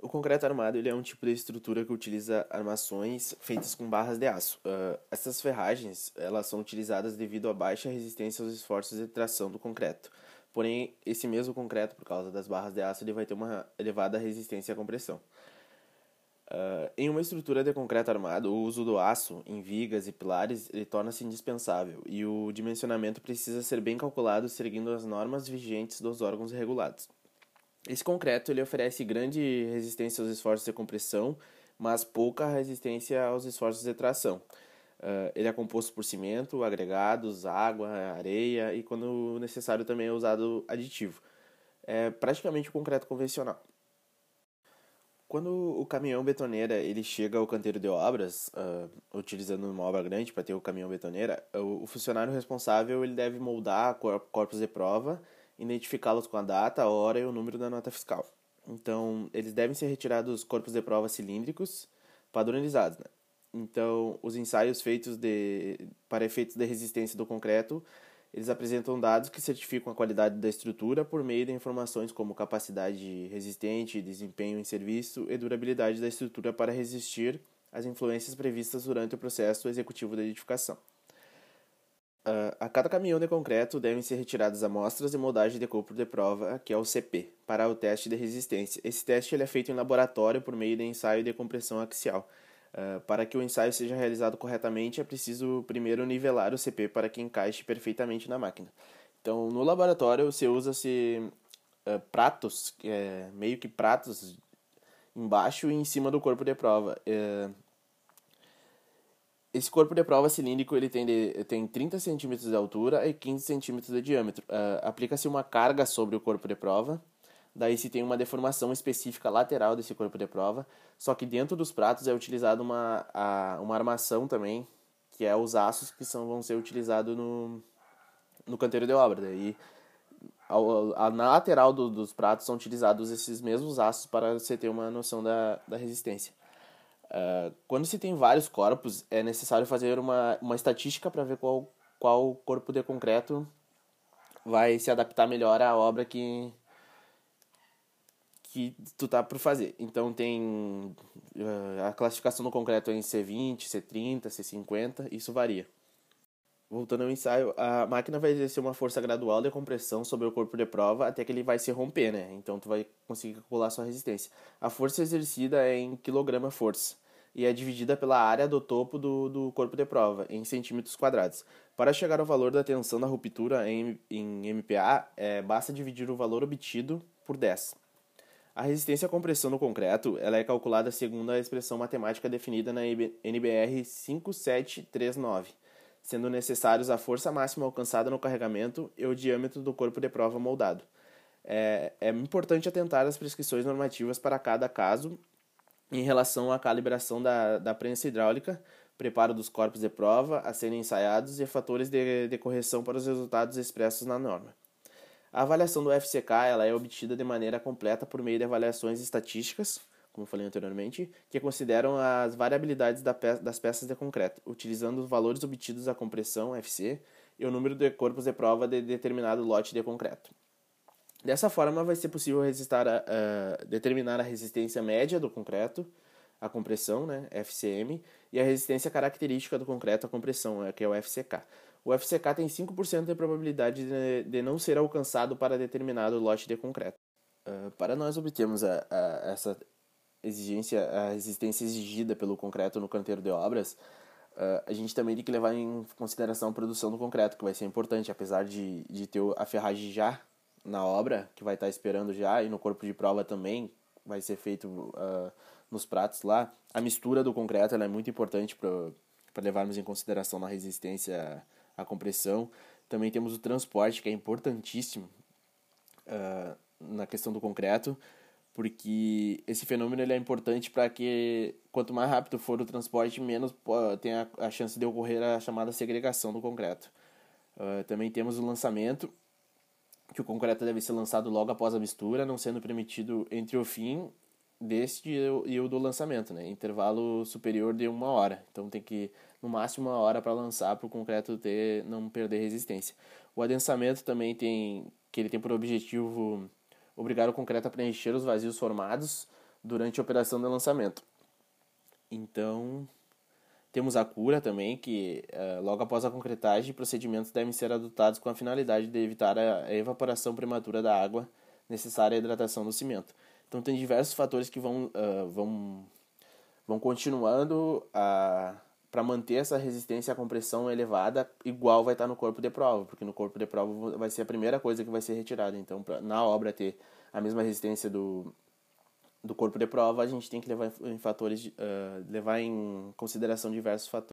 O concreto armado ele é um tipo de estrutura que utiliza armações feitas com barras de aço. Uh, essas ferragens elas são utilizadas devido à baixa resistência aos esforços de tração do concreto. Porém, esse mesmo concreto, por causa das barras de aço, ele vai ter uma elevada resistência à compressão. Uh, em uma estrutura de concreto armado, o uso do aço em vigas e pilares torna-se indispensável e o dimensionamento precisa ser bem calculado seguindo as normas vigentes dos órgãos regulados. Esse concreto ele oferece grande resistência aos esforços de compressão, mas pouca resistência aos esforços de tração. Uh, ele é composto por cimento, agregados, água, areia e, quando necessário, também é usado aditivo. É praticamente o concreto convencional. Quando o caminhão betoneira ele chega ao canteiro de obras, uh, utilizando uma obra grande para ter o caminhão betoneira, o, o, funcionário responsável ele deve moldar corpos de prova, identificá-los com a data, a hora e o número da nota fiscal. Então, eles devem ser retirados corpos de prova cilíndricos padronizados. Né? Então, os ensaios feitos de, para efeitos de resistência do concreto eles apresentam dados que certificam a qualidade da estrutura por meio de informações como capacidade resistente, desempenho em serviço e durabilidade da estrutura para resistir às influências previstas durante o processo executivo da edificação. Uh, a cada caminhão de concreto devem ser retiradas amostras de moldagem de corpo de prova, que é o CP, para o teste de resistência. Esse teste ele é feito em laboratório por meio de ensaio de compressão axial, Uh, para que o ensaio seja realizado corretamente, é preciso primeiro nivelar o CP para que encaixe perfeitamente na máquina. Então, no laboratório, você usa-se uh, pratos, é, meio que pratos, embaixo e em cima do corpo de prova. Uh, esse corpo de prova cilíndrico ele tem, de, tem 30 centímetros de altura e 15 centímetros de diâmetro. Aplica-se uma carga sobre o corpo de prova Daí se tem uma deformação específica lateral desse corpo de prova, só que dentro dos pratos é utilizada uma, uma armação também, que é os aços que são, vão ser utilizados no, no canteiro de obra. Daí a, a, na lateral do, dos pratos são utilizados esses mesmos aços para você ter uma noção da, da resistência. Uh, quando se tem vários corpos, é necessário fazer uma, uma estatística para ver qual, qual corpo de concreto vai se adaptar melhor à obra que, que tu tá por fazer. Então tem uh, a classificação do concreto é em C20, C30, C50, isso varia. Voltando ao ensaio, a máquina vai exercer uma força gradual de compressão sobre o corpo de prova até que ele vai se romper, né? Então tu vai conseguir calcular sua resistência. A força exercida é em quilograma força e é dividida pela área do topo do, do corpo de prova, em centímetros quadrados. Para chegar ao valor da tensão da ruptura em, em MPa, é, basta dividir o valor obtido por 10. A resistência à compressão no concreto ela é calculada segundo a expressão matemática definida na NBR 5739, sendo necessários a força máxima alcançada no carregamento e o diâmetro do corpo de prova moldado. É, é importante atentar às prescrições normativas para cada caso em relação à calibração da, da prensa hidráulica, preparo dos corpos de prova a serem ensaiados e fatores de, de correção para os resultados expressos na norma. A avaliação do FCK ela é obtida de maneira completa por meio de avaliações estatísticas, como falei anteriormente, que consideram as variabilidades das peças de concreto, utilizando os valores obtidos da compressão FC e o número de corpos de prova de determinado lote de concreto. Dessa forma, vai ser possível a, determinar a resistência média do concreto à compressão, né, FCM, e a resistência característica do concreto à compressão, que é o FCK o FCK tem 5% de probabilidade de, de, não ser alcançado para determinado lote de concreto. Uh, para nós obtermos a, a, essa exigência, a resistência exigida pelo concreto no canteiro de obras, uh, a gente também tem que levar em consideração a produção do concreto, que vai ser importante, apesar de, de ter a ferragem já na obra, que vai estar esperando já, e no corpo de prova também vai ser feito uh, nos pratos lá. A mistura do concreto é muito importante para levarmos em consideração na resistência a compressão. Também temos o transporte, que é importantíssimo uh, na questão do concreto, porque esse fenômeno ele é importante para que quanto mais rápido for o transporte, menos tem a, a chance de ocorrer a chamada segregação do concreto. Uh, também temos o lançamento, que o concreto deve ser lançado logo após a mistura, não sendo permitido entre o fim deste e o do lançamento, né? Intervalo superior de uma hora. Então tem que no máximo uma hora para lançar para o concreto ter não perder resistência. O adensamento também tem que ele tem por objetivo obrigar o concreto a preencher os vazios formados durante a operação de lançamento. Então, temos a cura também, que uh, logo após a concretagem, procedimentos devem ser adotados com a finalidade de evitar a evaporação prematura da água necessária à hidratação do cimento. Então, tem diversos fatores que vão, uh, vão, vão continuando a para manter essa resistência à compressão elevada, igual vai estar no corpo de prova, porque no corpo de prova vai ser a primeira coisa que vai ser retirada. Então, pra, na obra ter a mesma resistência do, do corpo de prova, a gente tem que levar em fatores, uh, levar em consideração diversos fatores.